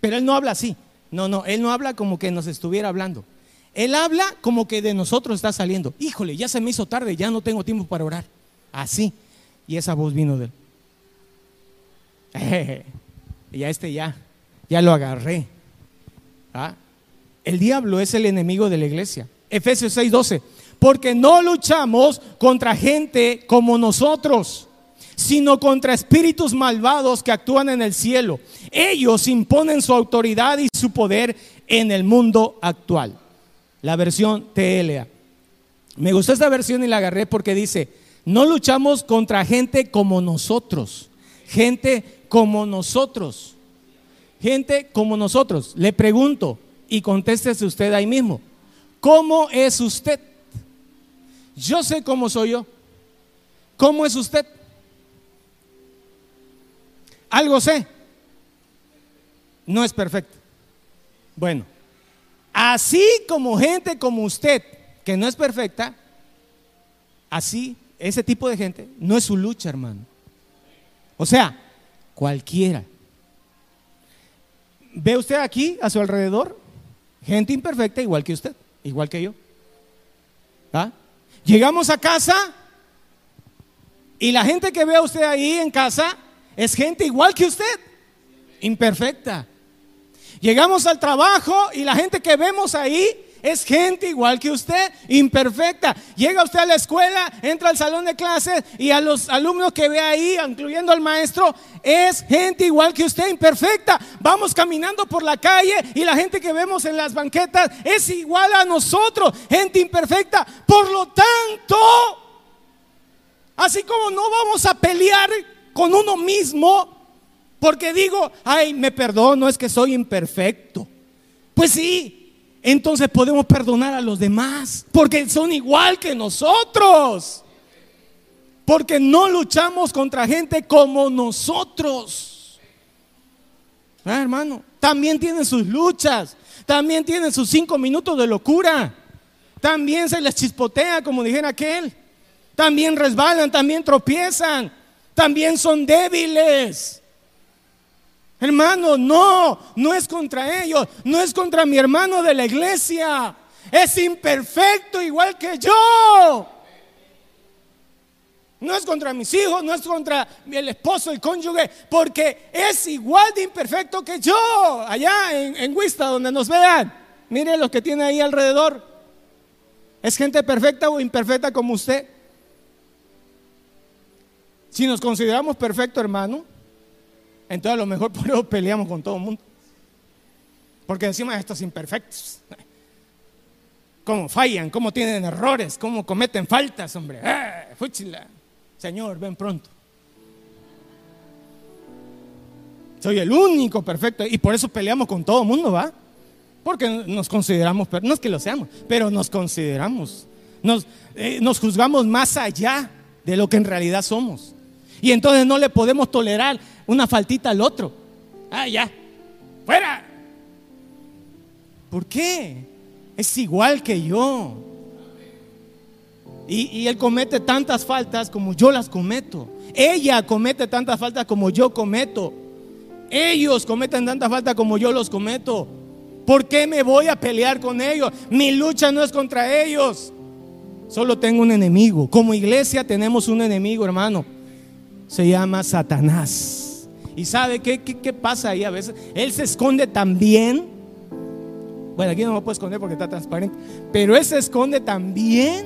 Pero él no habla así. No, no, él no habla como que nos estuviera hablando. Él habla como que de nosotros está saliendo. Híjole, ya se me hizo tarde, ya no tengo tiempo para orar. Así. Y esa voz vino de él. (laughs) y este ya, ya lo agarré. ¿Ah? El diablo es el enemigo de la iglesia. Efesios 6:12. Porque no luchamos contra gente como nosotros, sino contra espíritus malvados que actúan en el cielo. Ellos imponen su autoridad y su poder en el mundo actual. La versión TLA. Me gustó esta versión y la agarré porque dice, no luchamos contra gente como nosotros, gente como nosotros. Gente como nosotros. Le pregunto y contéstese usted ahí mismo. ¿Cómo es usted? Yo sé cómo soy yo. ¿Cómo es usted? Algo sé. No es perfecto. Bueno, así como gente como usted, que no es perfecta, así, ese tipo de gente, no es su lucha, hermano. O sea, cualquiera ¿Ve usted aquí a su alrededor? Gente imperfecta igual que usted, igual que yo. ¿Ah? Llegamos a casa y la gente que ve a usted ahí en casa es gente igual que usted, imperfecta. Llegamos al trabajo y la gente que vemos ahí es gente igual que usted, imperfecta. Llega usted a la escuela, entra al salón de clases y a los alumnos que ve ahí, incluyendo al maestro, es gente igual que usted, imperfecta. Vamos caminando por la calle y la gente que vemos en las banquetas es igual a nosotros, gente imperfecta. Por lo tanto, así como no vamos a pelear con uno mismo, porque digo, ay, me perdono, es que soy imperfecto. Pues sí, entonces podemos perdonar a los demás, porque son igual que nosotros. Porque no luchamos contra gente como nosotros. Ah, hermano, también tienen sus luchas, también tienen sus cinco minutos de locura. También se les chispotea, como dijera aquel. También resbalan, también tropiezan, también son débiles. Hermano, no, no es contra ellos, no es contra mi hermano de la iglesia. Es imperfecto igual que yo. No es contra mis hijos, no es contra el esposo, el cónyuge, porque es igual de imperfecto que yo. Allá en, en Huista, donde nos vean, miren los que tiene ahí alrededor. ¿Es gente perfecta o imperfecta como usted? Si nos consideramos perfectos, hermano, entonces a lo mejor por eso peleamos con todo el mundo. Porque decimos estos imperfectos. Cómo fallan, cómo tienen errores, cómo cometen faltas, hombre. ¡Eh, Señor, ven pronto. Soy el único perfecto. Y por eso peleamos con todo el mundo, ¿va? Porque nos consideramos, no es que lo seamos, pero nos consideramos. Nos, eh, nos juzgamos más allá de lo que en realidad somos. Y entonces no le podemos tolerar una faltita al otro. Ah, ya, fuera. ¿Por qué? Es igual que yo. Y, él comete tantas faltas como yo las cometo. Ella comete tantas faltas como yo cometo. Ellos cometen tantas faltas como yo los cometo. ¿Por qué me voy a pelear con ellos? Mi lucha no es contra ellos. Solo tengo un enemigo. Como iglesia tenemos un enemigo, hermano. Se llama Satanás. ¿Y sabe qué, qué, pasa ahí a veces? Él se esconde también. Bueno, aquí no me puedo esconder porque está transparente. Pero él se esconde también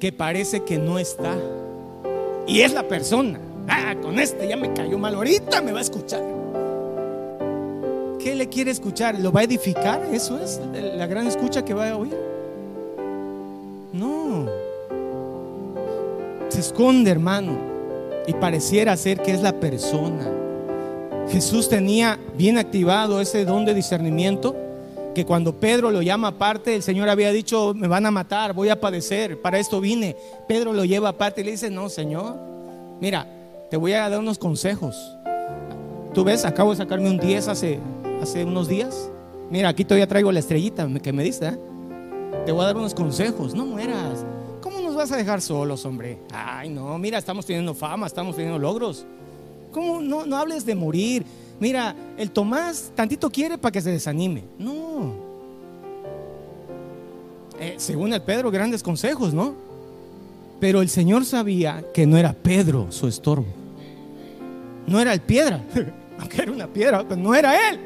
que parece que no está. Y es la persona. Ah, con este ya me cayó mal. Ahorita me va a escuchar. ¿Qué le quiere escuchar? ¿Lo va a edificar? ¿Eso es la gran escucha que va a oír? No. Se esconde, hermano. Y pareciera ser que es la persona. Jesús tenía bien activado ese don de discernimiento que cuando Pedro lo llama aparte, el Señor había dicho, me van a matar, voy a padecer, para esto vine. Pedro lo lleva aparte y le dice, no, Señor, mira, te voy a dar unos consejos. Tú ves, acabo de sacarme un 10 hace, hace unos días. Mira, aquí todavía traigo la estrellita que me diste. ¿eh? Te voy a dar unos consejos, no mueras. ¿Cómo nos vas a dejar solos, hombre? Ay, no, mira, estamos teniendo fama, estamos teniendo logros. ¿Cómo no, no hables de morir? mira, el Tomás tantito quiere para que se desanime. No. Eh, según el Pedro, grandes consejos, ¿no? Pero el Señor sabía que no era Pedro su estorbo. No era el piedra, (laughs) aunque era una piedra, pero no era él.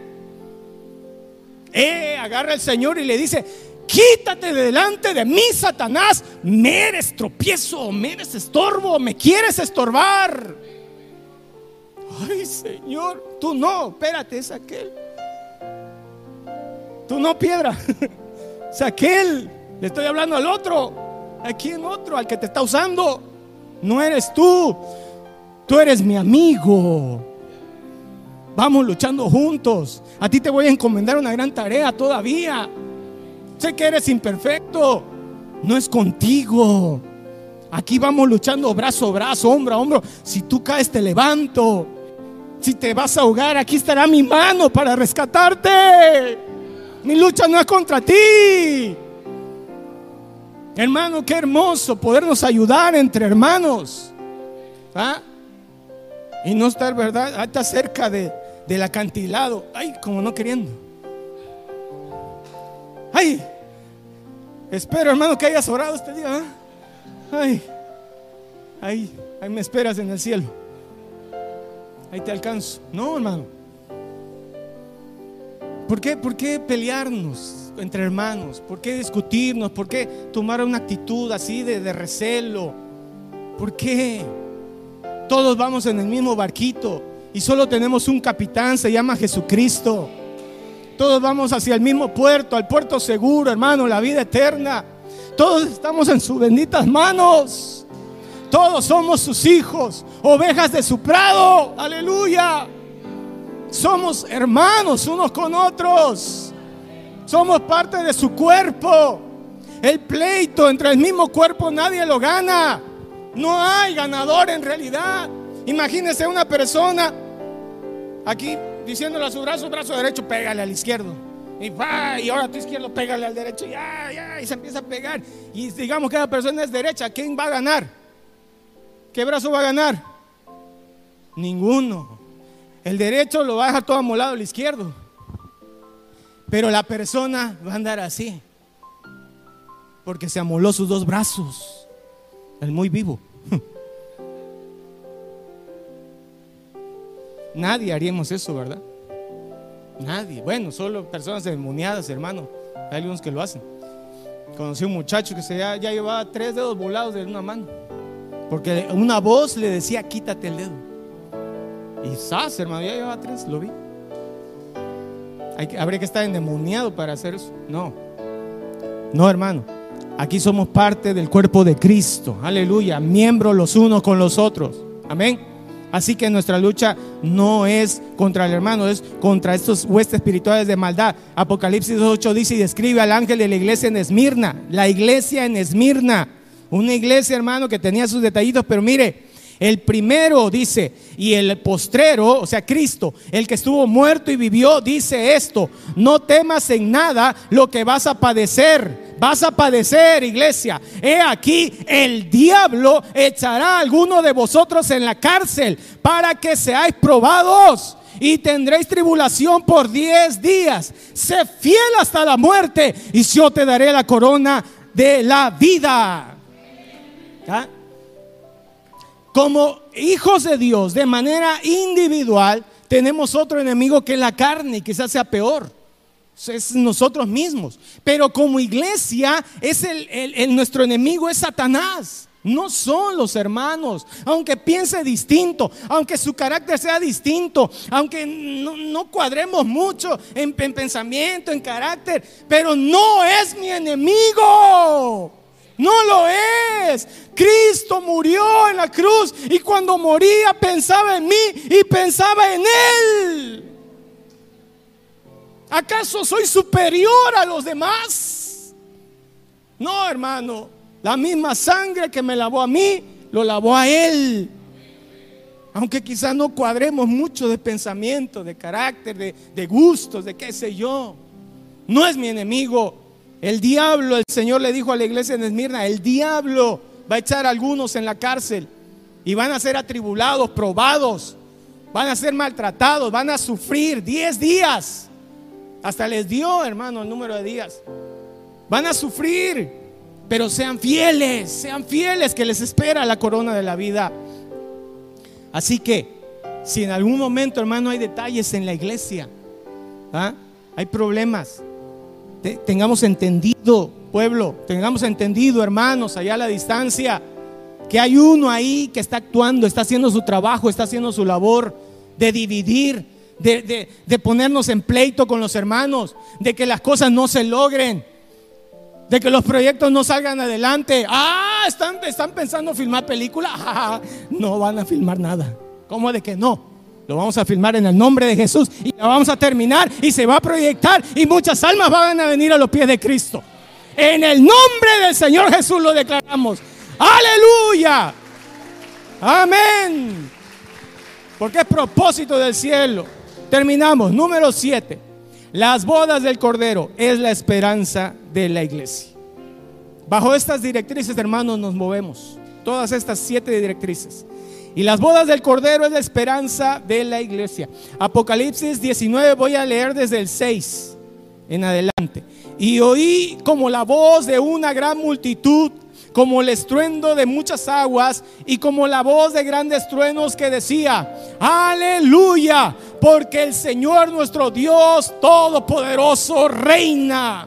Eh, agarra el Señor y le dice, quítate de delante de mí, Satanás, me eres tropiezo, me eres estorbo, me quieres estorbar. Ay, Señor, tú no, espérate, es aquel. Tú no, piedra, (laughs) es aquel. Le estoy hablando al otro. ¿A quién otro? Al que te está usando. No eres tú. Tú eres mi amigo. Vamos luchando juntos. A ti te voy a encomendar una gran tarea todavía. Sé que eres imperfecto. No es contigo. Aquí vamos luchando brazo a brazo, hombro a hombro. Si tú caes, te levanto. Si te vas a ahogar, aquí estará mi mano para rescatarte. Mi lucha no es contra ti. Hermano, qué hermoso podernos ayudar entre hermanos. ¿Ah? Y no estar, ¿verdad? Hasta cerca de, del acantilado. Ay, como no queriendo. Ay, espero, hermano, que hayas orado este día. ¿ah? Ay, ay, ahí me esperas en el cielo ahí te alcanzo. No, hermano. ¿Por qué, ¿Por qué pelearnos entre hermanos? ¿Por qué discutirnos? ¿Por qué tomar una actitud así de, de recelo? ¿Por qué? Todos vamos en el mismo barquito y solo tenemos un capitán, se llama Jesucristo. Todos vamos hacia el mismo puerto, al puerto seguro, hermano, la vida eterna. Todos estamos en sus benditas manos. Todos somos sus hijos, ovejas de su prado. Aleluya. Somos hermanos unos con otros. Somos parte de su cuerpo. El pleito entre el mismo cuerpo nadie lo gana. No hay ganador en realidad. Imagínese una persona aquí diciéndole a su brazo, brazo derecho, pégale al izquierdo. Y va, y ahora tu izquierdo, pégale al derecho. Ya, ya, y se empieza a pegar. Y digamos que la persona es derecha, ¿quién va a ganar? ¿Qué brazo va a ganar? Ninguno. El derecho lo va a dejar todo amolado el izquierdo. Pero la persona va a andar así. Porque se amoló sus dos brazos. El muy vivo. (laughs) Nadie haríamos eso, ¿verdad? Nadie. Bueno, solo personas demoniadas, hermano. Hay algunos que lo hacen. Conocí un muchacho que se ya, llevaba tres dedos volados de una mano. Porque una voz le decía, quítate el dedo. Y sas, hermano, ya lleva tres, lo vi. Hay, habría que estar endemoniado para hacer eso. No, no, hermano. Aquí somos parte del cuerpo de Cristo. Aleluya. Miembros los unos con los otros. Amén. Así que nuestra lucha no es contra el hermano, es contra estos huestes espirituales de maldad. Apocalipsis 8 dice y describe al ángel de la iglesia en Esmirna, la iglesia en Esmirna, una iglesia hermano que tenía sus detallitos, pero mire, el primero dice, y el postrero, o sea, Cristo, el que estuvo muerto y vivió, dice esto, no temas en nada lo que vas a padecer. Vas a padecer, iglesia. He aquí, el diablo echará a alguno de vosotros en la cárcel para que seáis probados y tendréis tribulación por diez días. Sé fiel hasta la muerte y yo te daré la corona de la vida. Como hijos de Dios, de manera individual, tenemos otro enemigo que es la carne y quizás sea peor. Es nosotros mismos. Pero como iglesia, es el, nuestro enemigo es Satanás. No son los hermanos, aunque piense distinto, aunque su carácter sea distinto, aunque no, cuadremos mucho en pensamiento, en carácter, pero no es mi enemigo. No lo es. Cristo murió en la cruz y cuando moría pensaba en mí y pensaba en Él. ¿Acaso soy superior a los demás? No, hermano. La misma sangre que me lavó a mí, lo lavó a Él. Aunque quizás no cuadremos mucho de pensamiento, de carácter, de, gustos, de qué sé yo. No es mi enemigo. El diablo, el Señor le dijo a la iglesia en Esmirna, el diablo va a echar a algunos en la cárcel y van a ser atribulados, probados, van a ser maltratados, van a sufrir 10 días. Hasta les dio, hermano, el número de días. Van a sufrir, pero sean fieles, sean fieles que les espera la corona de la vida. Así que, si en algún momento, hermano, hay detalles en la iglesia, ¿ah? hay problemas, tengamos entendido, pueblo, tengamos entendido, hermanos, allá a la distancia, que hay uno ahí que está actuando, está haciendo su trabajo, está haciendo su labor de dividir, de, de, ponernos en pleito con los hermanos, de que las cosas no se logren, de que los proyectos no salgan adelante. Ah, están, están pensando filmar película. (laughs) Ah, no van a filmar nada. ¿Cómo de que no? Lo vamos a filmar en el nombre de Jesús y la vamos a terminar y se va a proyectar y muchas almas van a venir a los pies de Cristo. En el nombre del Señor Jesús lo declaramos. Aleluya. Amén. Porque es propósito del cielo. Terminamos. Número 7. Las bodas del Cordero es la esperanza de la iglesia. Bajo estas directrices, hermanos, nos movemos. Todas estas siete directrices. Y las bodas del Cordero es la esperanza de la iglesia. Apocalipsis 19 voy a leer desde el 6 en adelante. Y oí como la voz de una gran multitud, como el estruendo de muchas aguas y como la voz de grandes truenos que decía, aleluya, porque el Señor nuestro Dios Todopoderoso reina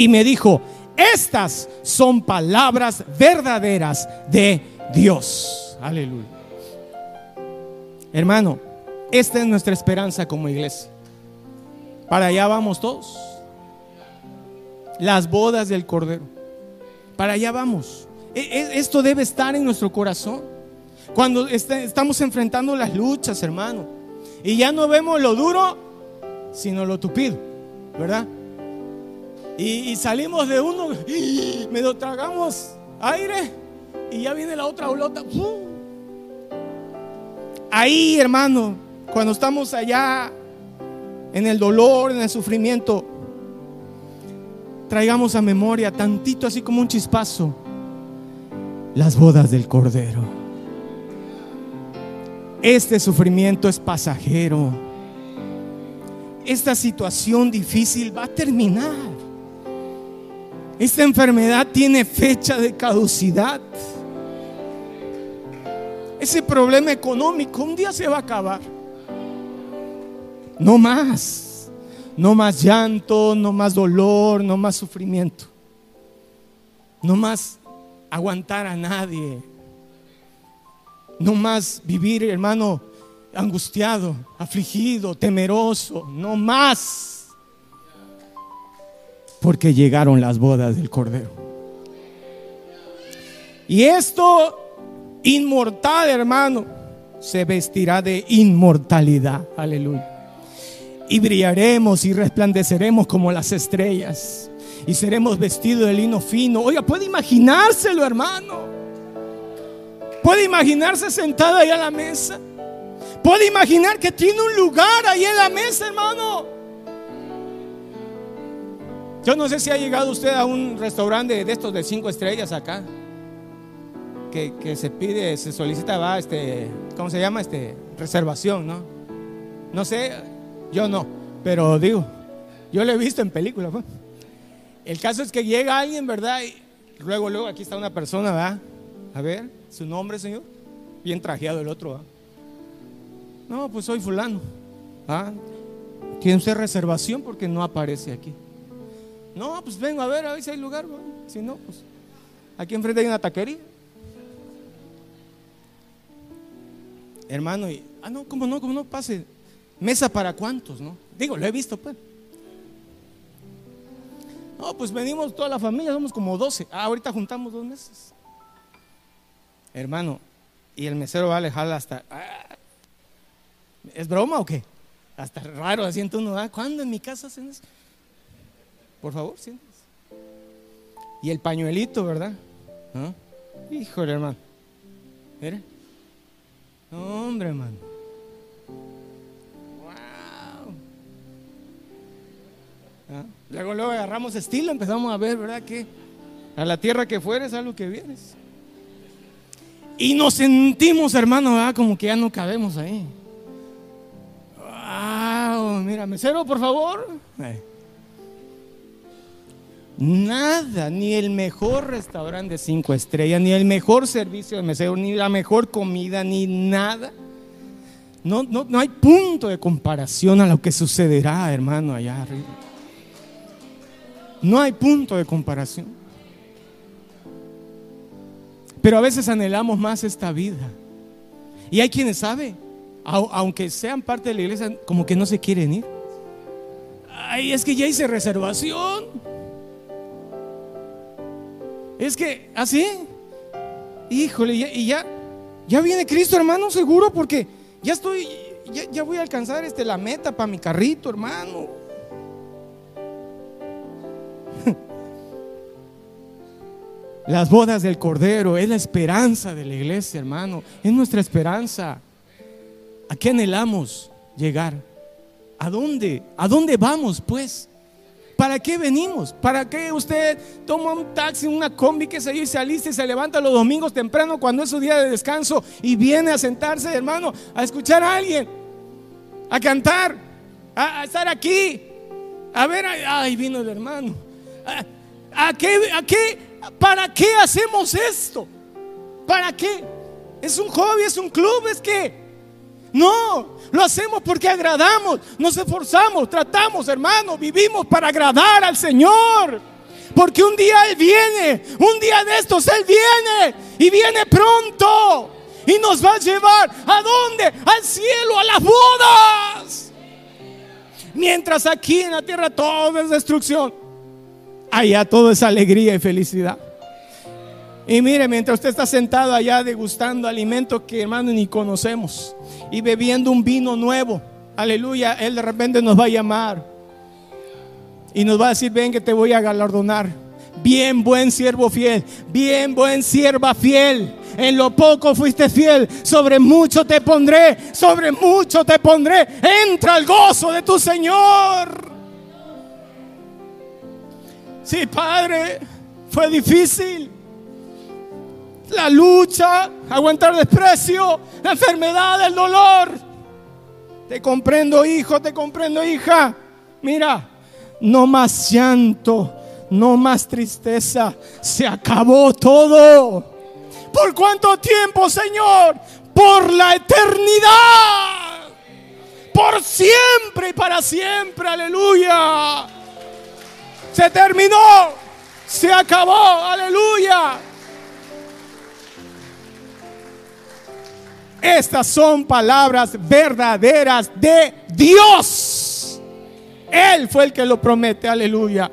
y me dijo, estas son palabras verdaderas de Dios. Aleluya. Hermano, esta es nuestra esperanza como iglesia. Para allá vamos todos. Las bodas del Cordero. Para allá vamos. E, e, esto debe estar en nuestro corazón. Cuando estamos enfrentando las luchas, hermano. Y ya no vemos lo duro, sino lo tupido. ¿Verdad? Y, salimos de uno, (gasps) me lo tragamos aire y ya viene la otra olota. Ahí, hermano, cuando estamos allá en el dolor, en el sufrimiento, traigamos a memoria tantito así como un chispazo las bodas del Cordero. Este sufrimiento es pasajero. Esta situación difícil va a terminar. Esta enfermedad tiene fecha de caducidad. ese problema económico un día se va a acabar. No más. No más llanto, no más dolor, no más sufrimiento. No más aguantar a nadie. No más vivir, hermano, angustiado, afligido, temeroso. No más. Porque llegaron las bodas del Cordero. Y esto inmortal, hermano, se vestirá de inmortalidad. Aleluya. Y brillaremos y resplandeceremos como las estrellas. Y seremos vestidos de lino fino. Oiga, puede imaginárselo, hermano. Puede imaginarse sentado ahí a la mesa. Puede imaginar que tiene un lugar ahí en la mesa, hermano. Yo no sé si ha llegado usted a un restaurante de estos de cinco estrellas acá que, se pide, se solicita, va, este, ¿cómo se llama? Este, reservación, ¿no? No sé, yo no, pero digo, yo lo he visto en películas. Pues. El caso es que llega alguien, ¿verdad? Y luego, luego, aquí está una persona, ¿verdad? A ver, su nombre, señor. Bien trajeado el otro, ¿verdad? No, pues soy fulano. ¿Ah? ¿Tiene usted reservación? Porque no aparece aquí. No, pues vengo a ver, a ver si hay lugar. Si no, pues aquí enfrente hay una taquería. hermano, y, ah, no, ¿cómo no? ¿Cómo no? Pase. ¿Mesa para cuántos, no? Digo, lo he visto, pues. No, pues venimos toda la familia, somos como 12. Ah, ahorita juntamos dos meses. Hermano, y el mesero va a alejar hasta. Ah, ¿Es broma o qué? Hasta raro, así uno, ah, ¿cuándo en mi casa hacen eso? Por favor, siéntese. Y el pañuelito, ¿verdad? ¿Ah? Híjole, hermano. Mire. No, hombre, hermano. Wow. ¿Ah? Luego, luego agarramos estilo, empezamos a ver, ¿verdad? Que a la tierra que fueres, a lo que vienes. Y nos sentimos, hermano, ¿verdad? Como que ya no cabemos ahí. Wow, mira, mesero, por favor. Nada, ni el mejor restaurante de cinco estrellas, ni el mejor servicio de mesero, ni la mejor comida, ni nada. No, no, no hay punto de comparación a lo que sucederá, hermano, allá arriba. No hay punto de comparación. Pero a veces anhelamos más esta vida. Y hay quienes saben, aunque sean parte de la iglesia, como que no se quieren ir. Ay, es que ya hice reservación. Es que, así, híjole, y ya, ya viene Cristo, hermano, seguro, porque ya estoy, ya, voy a alcanzar este, la meta para mi carrito, hermano. (laughs) Las bodas del Cordero es la esperanza de la iglesia, hermano. Es nuestra esperanza. ¿A qué anhelamos llegar? ¿A dónde? ¿A dónde vamos, pues? ¿Para qué venimos? ¿Para qué usted toma un taxi, una combi que se y se alista y se levanta los domingos temprano cuando es su día de descanso y viene a sentarse, hermano, a escuchar a alguien, a cantar, a, estar aquí, a ver, ay, vino el hermano. ¿A, qué, ¿A qué? ¿Para qué hacemos esto? ¿Para qué? ¿Es un hobby? ¿Es un club? ¿Es que no, lo hacemos porque agradamos, nos esforzamos, tratamos, hermano, vivimos para agradar al Señor. Porque un día Él viene, un día de estos Él viene y viene pronto y nos va a llevar a dónde? Al cielo, a las bodas. Mientras aquí en la tierra todo es destrucción, allá todo es alegría y felicidad. Y mire, mientras usted está sentado allá degustando alimentos que hermano ni conocemos y bebiendo un vino nuevo, aleluya, Él de repente nos va a llamar y nos va a decir, ven que te voy a galardonar. Bien, buen siervo fiel, bien, buen sierva fiel. En lo poco fuiste fiel, sobre mucho te pondré, sobre mucho te pondré. Entra al gozo de tu Señor. Sí, Padre, fue difícil la lucha, aguantar desprecio, la enfermedad, el dolor. Te comprendo, hijo, te comprendo, hija. Mira, no más llanto, no más tristeza. Se acabó todo. ¿Por cuánto tiempo, Señor? por la eternidad. Por siempre y para siempre. Aleluya. Se terminó. Se acabó. Aleluya. Estas son palabras verdaderas de Dios. Él fue el que lo promete. Aleluya.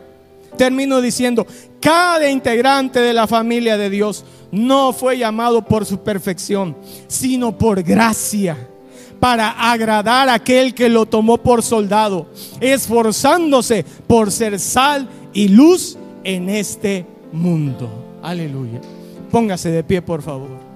Termino diciendo, cada integrante de la familia de Dios no fue llamado por su perfección, sino por gracia, para agradar a aquel que lo tomó por soldado, esforzándose por ser sal y luz en este mundo. Aleluya. Póngase de pie, por favor.